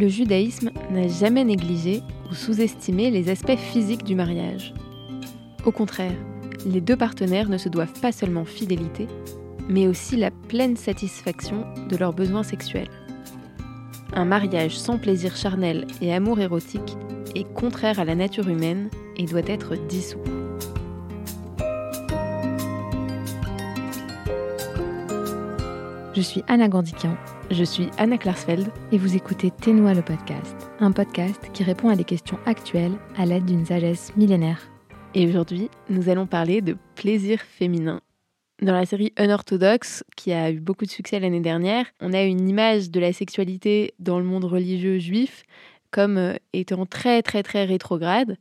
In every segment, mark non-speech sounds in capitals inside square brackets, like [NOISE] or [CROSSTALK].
Le judaïsme n'a jamais négligé ou sous-estimé les aspects physiques du mariage. Au contraire, les deux partenaires ne se doivent pas seulement fidélité, mais aussi la pleine satisfaction de leurs besoins sexuels. Un mariage sans plaisir charnel et amour érotique est contraire à la nature humaine et doit être dissous. Je suis Anna Gandikian, je suis Anna Klarsfeld et vous écoutez Ténois le podcast, un podcast qui répond à des questions actuelles à l'aide d'une sagesse millénaire. Et aujourd'hui, nous allons parler de plaisir féminin. Dans la série Unorthodox, qui a eu beaucoup de succès l'année dernière, on a une image de la sexualité dans le monde religieux juif comme euh, étant très très très rétrograde.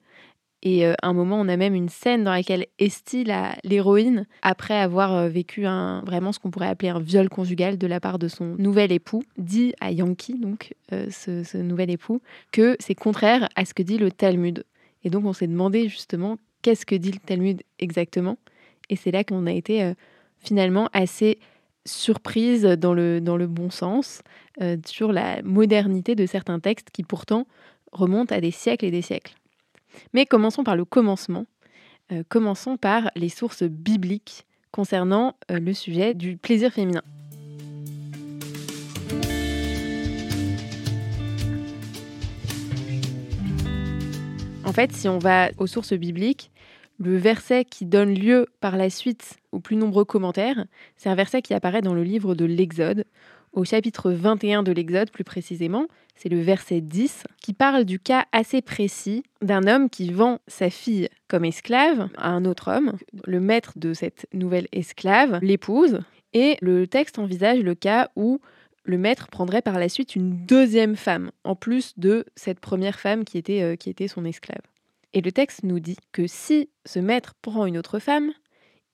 Et à un moment, on a même une scène dans laquelle Esty, l'héroïne, après avoir euh, vécu un, vraiment ce qu'on pourrait appeler un viol conjugal de la part de son nouvel époux, dit à Yankee, donc euh, ce, nouvel époux, que c'est contraire à ce que dit le Talmud. Et donc on s'est demandé justement qu'est-ce que dit le Talmud exactement? Et c'est là qu'on a été euh, finalement assez surprise dans le, dans le bon sens sur la modernité de certains textes qui pourtant remontent à des siècles et des siècles. Mais commençons par le commencement. Euh, commençons par les sources bibliques concernant euh, le sujet du plaisir féminin. En fait, si on va aux sources bibliques, le verset qui donne lieu par la suite aux plus nombreux commentaires, c'est un verset qui apparaît dans le livre de l'Exode, au chapitre 21 de l'Exode plus précisément, c'est le verset 10, qui parle du cas assez précis d'un homme qui vend sa fille comme esclave à un autre homme. Le maître de cette nouvelle esclave l'épouse, et le texte envisage le cas où le maître prendrait par la suite une deuxième femme, en plus de cette première femme qui était, euh, qui était son esclave. Et le texte nous dit que si ce maître prend une autre femme,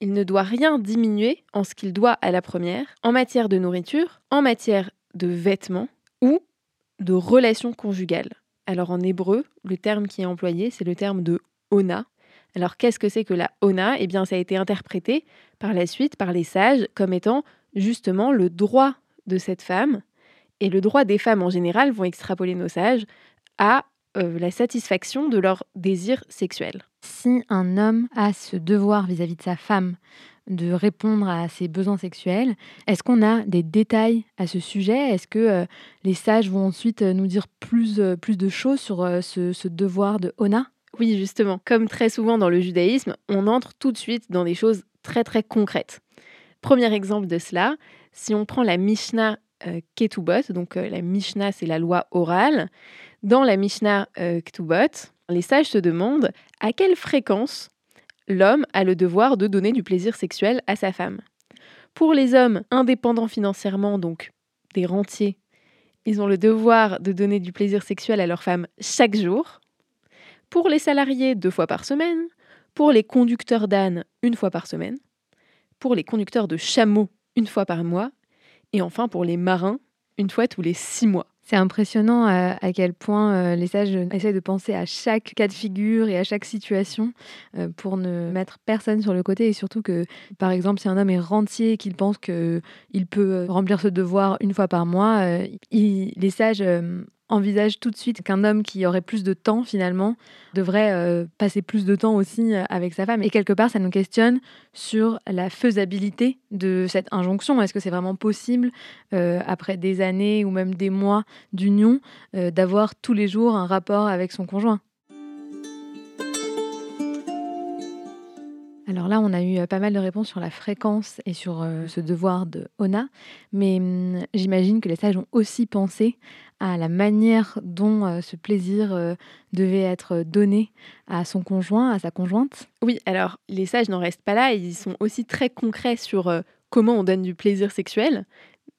il ne doit rien diminuer en ce qu'il doit à la première, en matière de nourriture, en matière de vêtements ou de relations conjugales. Alors en hébreu, le terme qui est employé, c'est le terme de ona. Alors qu'est-ce que c'est que la ona Eh bien, ça a été interprété par la suite par les sages comme étant justement le droit de cette femme. Et le droit des femmes en général, vont extrapoler nos sages, à euh, la satisfaction de leur désir sexuel. Si un homme a ce devoir vis-à-vis de sa femme de répondre à ses besoins sexuels, est-ce qu'on a des détails à ce sujet? Est-ce que euh, les sages vont ensuite euh, nous dire plus, plus de choses sur ce, ce devoir de Ona Oui, justement. Comme très souvent dans le judaïsme, on entre tout de suite dans des choses très très concrètes. Premier exemple de cela, si on prend la Mishnah Ketubot, donc la Mishnah c'est la loi orale, dans la Mishnah euh, Ktubot, les sages se demandent à quelle fréquence l'homme a le devoir de donner du plaisir sexuel à sa femme. Pour les hommes indépendants financièrement, donc des rentiers, ils ont le devoir de donner du plaisir sexuel à leur femme chaque jour. Pour les salariés, deux fois par semaine. Pour les conducteurs d'ânes, une fois par semaine. Pour les conducteurs de chameaux, une fois par mois. Et enfin pour les marins, une fois tous les six mois. C'est impressionnant euh, à, quel point euh, les sages essayent de penser à chaque cas de figure et à chaque situation euh, pour ne mettre personne sur le côté. Et surtout que, par exemple, si un homme est rentier et qu'il pense qu'il peut remplir ce devoir une fois par mois, les sages envisage tout de suite qu'un homme qui aurait plus de temps finalement devrait euh, passer plus de temps aussi euh, avec sa femme. Et quelque part, ça nous questionne sur la faisabilité de cette injonction. Est-ce que c'est vraiment possible, euh, après des années ou même des mois d'union, d'avoir tous les jours un rapport avec son conjoint? Alors là, on a eu pas mal de réponses sur la fréquence et sur ce devoir de Ona, mais hum, j'imagine que les sages ont aussi pensé à la manière dont euh, ce plaisir euh, devait être donné à son conjoint, à sa conjointe. Oui, alors les sages n'en restent pas là, ils sont aussi très concrets sur euh, comment on donne du plaisir sexuel,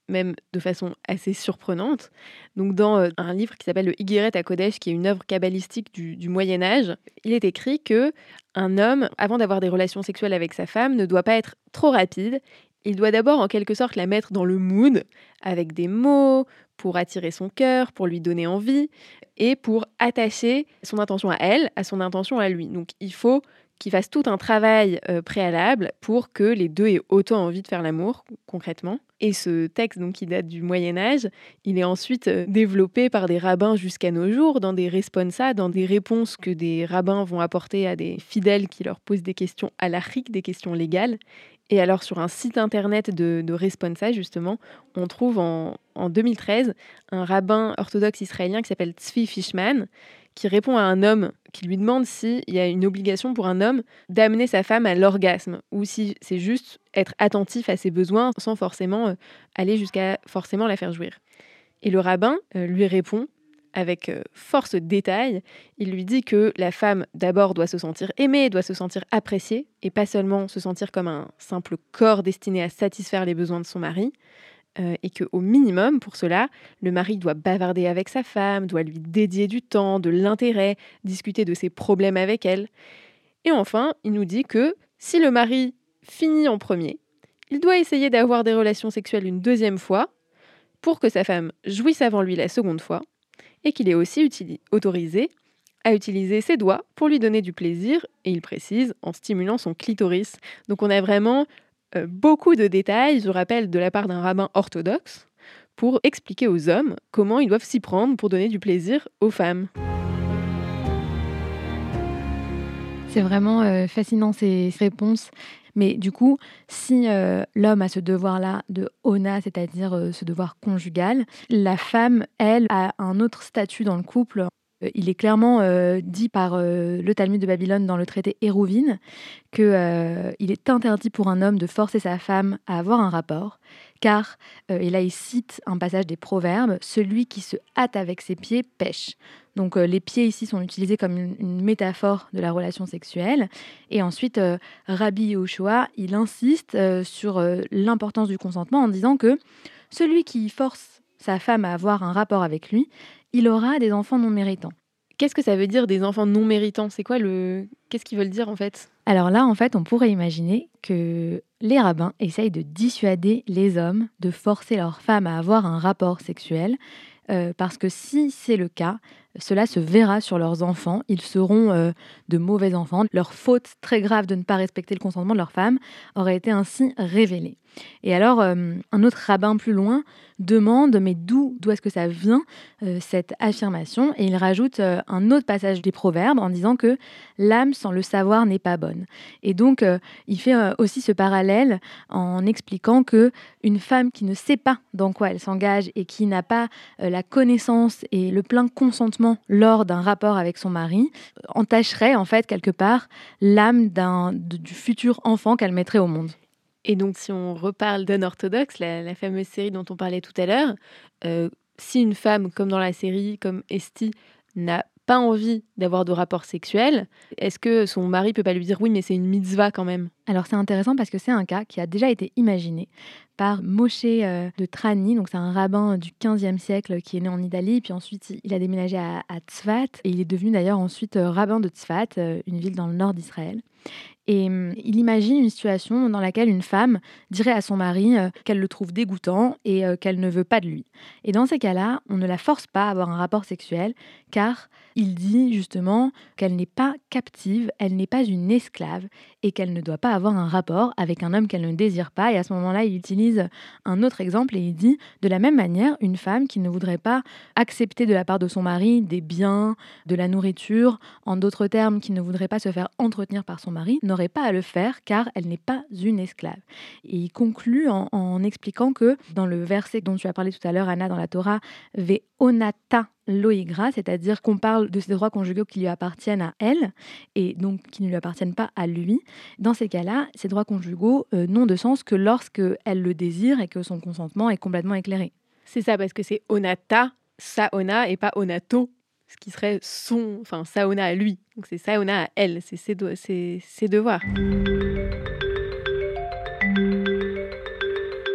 même de façon assez surprenante. Donc dans un livre qui s'appelle le Higueret à Kodesh, qui est une œuvre kabbalistique du, du, Moyen Âge, il est écrit que un homme, avant d'avoir des relations sexuelles avec sa femme, ne doit pas être trop rapide. Il doit d'abord en quelque sorte la mettre dans le mood, avec des mots, pour attirer son cœur, pour lui donner envie et pour attacher son intention à elle à son intention à lui. Donc il faut qu'ils fassent tout un travail euh, préalable pour que les deux aient autant envie de faire l'amour, concrètement. Et ce texte, donc, qui date du Moyen Âge, il est ensuite euh, développé par des rabbins jusqu'à nos jours, dans des responsa, dans des réponses que des rabbins vont apporter à des fidèles qui leur posent des questions halachiques, des questions légales. Et alors sur un site internet de, de Responsa, justement, on trouve en, en 2013 un rabbin orthodoxe israélien qui s'appelle Tzvi Fishman, qui répond à un homme qui lui demande s'il y a une obligation pour un homme d'amener sa femme à l'orgasme ou si c'est juste être attentif à ses besoins sans forcément euh, aller jusqu'à forcément la faire jouir. Et le rabbin euh, lui répond avec euh, force détail. Il lui dit que la femme d'abord doit se sentir aimée, doit se sentir appréciée et pas seulement se sentir comme un simple corps destiné à satisfaire les besoins de son mari. Euh, et qu'au minimum, pour cela, le mari doit bavarder avec sa femme, doit lui dédier du temps, de l'intérêt, discuter de ses problèmes avec elle. Et enfin, il nous dit que si le mari finit en premier, il doit essayer d'avoir des relations sexuelles une deuxième fois pour que sa femme jouisse avant lui la seconde fois, et qu'il est aussi autorisé à utiliser ses doigts pour lui donner du plaisir, et il précise, en stimulant son clitoris. Donc on a vraiment beaucoup de détails, je rappelle, de la part d'un rabbin orthodoxe, pour expliquer aux hommes comment ils doivent s'y prendre pour donner du plaisir aux femmes. C'est vraiment euh, fascinant ces réponses. Mais du coup, si euh, l'homme a ce devoir-là de ona, c'est-à-dire ce devoir conjugal, la femme, elle, a un autre statut dans le couple euh, il est clairement euh, dit par euh, le Talmud de Babylone dans le traité Hérouvine qu'il est interdit pour un homme de forcer sa femme à avoir un rapport, car, et là il cite un passage des Proverbes, celui qui se hâte avec ses pieds pêche. Donc les pieds ici sont utilisés comme une, métaphore de la relation sexuelle. Et ensuite, Rabbi Yehoshua, il insiste sur l'importance du consentement en disant que celui qui force sa femme à avoir un rapport avec lui, il aura des enfants non méritants. Qu'est-ce que ça veut dire des enfants non méritants? C'est quoi le qu'est-ce qu'ils veulent dire en fait? Alors là en fait, on pourrait imaginer que les rabbins essayent de dissuader les hommes de forcer leurs femmes à avoir un rapport sexuel euh, parce que si c'est le cas, cela se verra sur leurs enfants. Ils seront euh, de mauvais enfants. Leur faute très grave de ne pas respecter le consentement de leur femme aurait été ainsi révélée. Et alors, euh, un autre rabbin plus loin demande, mais d'où est-ce que ça vient, euh, cette affirmation? Et il rajoute euh, un autre passage des Proverbes en disant que l'âme sans le savoir n'est pas bonne. Et donc, il fait aussi ce parallèle en expliquant que une femme qui ne sait pas dans quoi elle s'engage et qui n'a pas la connaissance et le plein consentement lors d'un rapport avec son mari entacherait en fait quelque part l'âme du futur enfant qu'elle mettrait au monde. Et donc, si on reparle d'Unorthodox, la, la fameuse série dont on parlait tout à l'heure, euh, si une femme, comme dans la série, comme Esti, n'a pas envie d'avoir de rapport sexuel, est-ce que son mari peut pas lui dire oui, mais c'est une mitzvah quand même? Alors c'est intéressant parce que c'est un cas qui a déjà été imaginé par Moshe euh, de Trani, donc c'est un rabbin du 15e siècle qui est né en Italie, puis ensuite il a déménagé à, à Tzfat, et il est devenu d'ailleurs ensuite euh, rabbin de Tzfat, une ville dans le nord d'Israël. Et hum, il imagine une situation dans laquelle une femme dirait à son mari euh, qu'elle le trouve dégoûtant et euh, qu'elle ne veut pas de lui. Et dans ces cas-là, on ne la force pas à avoir un rapport sexuel car il dit justement qu'elle n'est pas captive, elle n'est pas une esclave et qu'elle ne doit pas avoir un rapport avec un homme qu'elle ne désire pas. Et à ce moment-là, il utilise un autre exemple et il dit de la même manière, une femme qui ne voudrait pas accepter de la part de son mari des biens, de la nourriture, en d'autres termes, qui ne voudrait pas se faire entretenir par son mari, n'aurait pas à le faire car elle n'est pas une esclave. Et il conclut en, en expliquant que dans le verset dont tu as parlé tout à l'heure, Anna, dans la Torah, Ve onata loïgra, c'est-à-dire qu'on parle de ces droits conjugaux qui lui appartiennent à elle et donc qui ne lui appartiennent pas à lui. Dans ces cas-là, ces droits conjugaux euh, n'ont de sens que lorsque elle le désire et que son consentement est complètement éclairé. C'est ça, parce que c'est onata, saona et pas onato, ce qui serait son, enfin saona à lui. Donc c'est saona à elle, c'est ses, ses devoirs.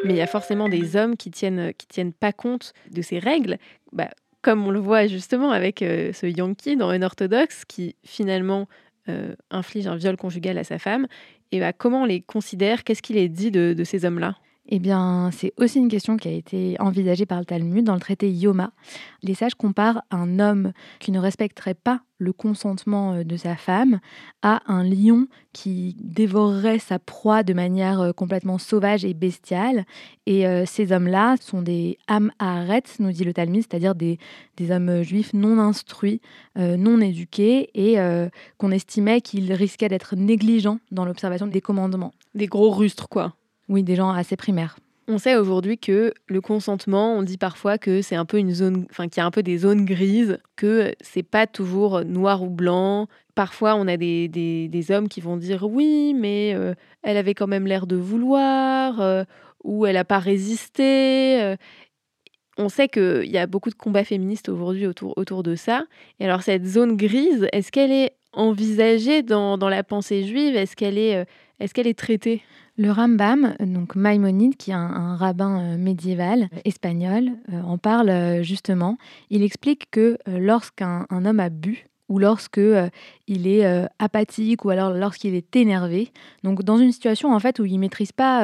Mais il y a forcément des hommes qui tiennent, qui tiennent pas compte de ces règles. Bah, comme on le voit justement avec euh, ce Yankee dans un orthodoxe qui finalement euh, inflige un viol conjugal à sa femme, et bah, comment on les considère? Qu'est-ce qu'il est dit de, ces hommes-là? Eh bien, c'est aussi une question qui a été envisagée par le Talmud dans le traité Yoma. Les sages comparent un homme qui ne respecterait pas le consentement euh, de sa femme à un lion qui dévorerait sa proie de manière euh, complètement sauvage et bestiale. Et euh, ces hommes-là sont des am nous dit le Talmud, c'est-à-dire des, hommes juifs non instruits, non éduqués et qu'on estimait qu'ils risquaient d'être négligents dans l'observation des commandements. Des gros rustres, quoi. Oui, des gens assez primaires. On sait aujourd'hui que le consentement, on dit parfois que c'est un peu une zone, enfin qu'il y a un peu des zones grises, que c'est pas toujours noir ou blanc. Parfois, on a des, des, hommes qui vont dire oui, mais euh, elle avait quand même l'air de vouloir, euh, ou elle n'a pas résisté. Euh. On sait qu'il y a beaucoup de combats féministes aujourd'hui autour, autour de ça. Et alors, cette zone grise, est-ce qu'elle est envisagée dans, dans la pensée juive? Est-ce qu'elle est, est, qu'elle est traitée? Le Rambam, donc Maïmonide, qui est un, rabbin euh, médiéval euh, espagnol, euh, en parle justement. Il explique que lorsqu'un homme a bu, ou lorsque il est apathique, ou alors lorsqu'il est énervé, donc dans une situation en fait où il maîtrise pas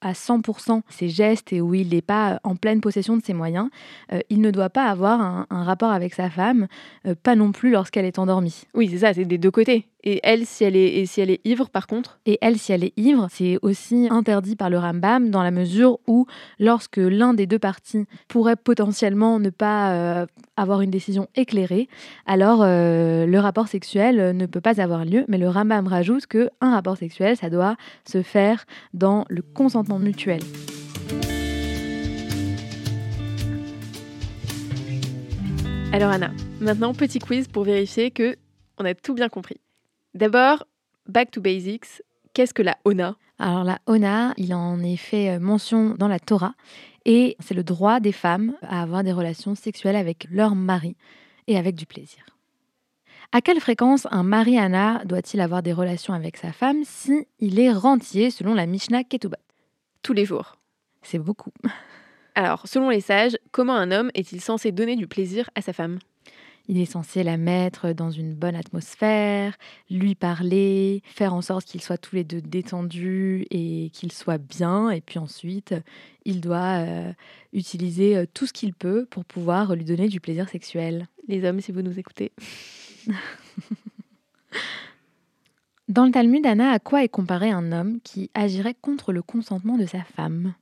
à 100% ses gestes et où il n'est pas en pleine possession de ses moyens, euh, il ne doit pas avoir un, rapport avec sa femme, euh, pas non plus lorsqu'elle est endormie. Oui, c'est ça, c'est des deux côtés. Et elle, si elle est, et si elle est ivre, par contre Et elle, si elle est ivre, c'est aussi interdit par le Rambam dans la mesure où, lorsque l'un des deux parties pourrait potentiellement ne pas euh, avoir une décision éclairée, alors le rapport sexuel ne peut pas avoir lieu. Mais le Rambam rajoute que un rapport sexuel, ça doit se faire dans le consentement mutuel. Alors Anna, maintenant petit quiz pour vérifier que on a tout bien compris. D'abord, back to basics, qu'est-ce que la ona Alors la ona, il en est fait mention dans la Torah et c'est le droit des femmes à avoir des relations sexuelles avec leur mari et avec du plaisir. À quelle fréquence un mari Anna doit-il avoir des relations avec sa femme si il est rentier selon la Mishnah Ketubot? Tous les jours. C'est beaucoup. Alors, selon les sages, comment un homme est-il censé donner du plaisir à sa femme? Il est censé la mettre dans une bonne atmosphère, lui parler, faire en sorte qu'ils soient tous les deux détendus et qu'ils soient bien. Et puis ensuite, il doit euh, utiliser euh, tout ce qu'il peut pour pouvoir lui donner du plaisir sexuel. Les hommes, si vous nous écoutez. [LAUGHS] Dans le Talmud, Anna, à quoi est comparé un homme qui agirait contre le consentement de sa femme?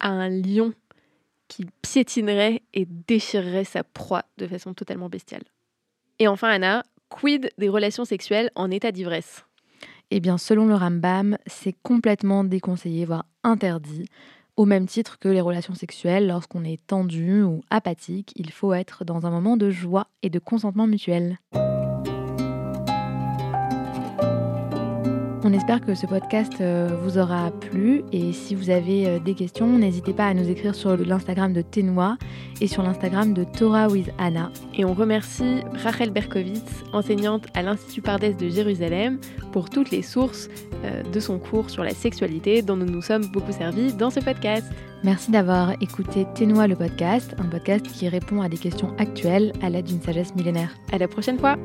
À un lion qui piétinerait et déchirerait sa proie de façon totalement bestiale. Et enfin, Anna, quid des relations sexuelles en état d'ivresse? Eh bien, selon le Rambam, c'est complètement déconseillé, voire interdit. Au même titre que les relations sexuelles, lorsqu'on est tendu ou apathique, il faut être dans un moment de joie et de consentement mutuel. On espère que ce podcast euh, vous aura plu et si vous avez euh, des questions, n'hésitez pas à nous écrire sur l'Instagram de Ténois et sur l'Instagram de Torah with Anna. Et on remercie Rachel Berkowitz, enseignante à l'Institut Pardès de Jérusalem, pour toutes les sources euh, de son cours sur la sexualité dont nous nous sommes beaucoup servis dans ce podcast. Merci d'avoir écouté Ténois le podcast, un podcast qui répond à des questions actuelles à l'aide d'une sagesse millénaire. À la prochaine fois!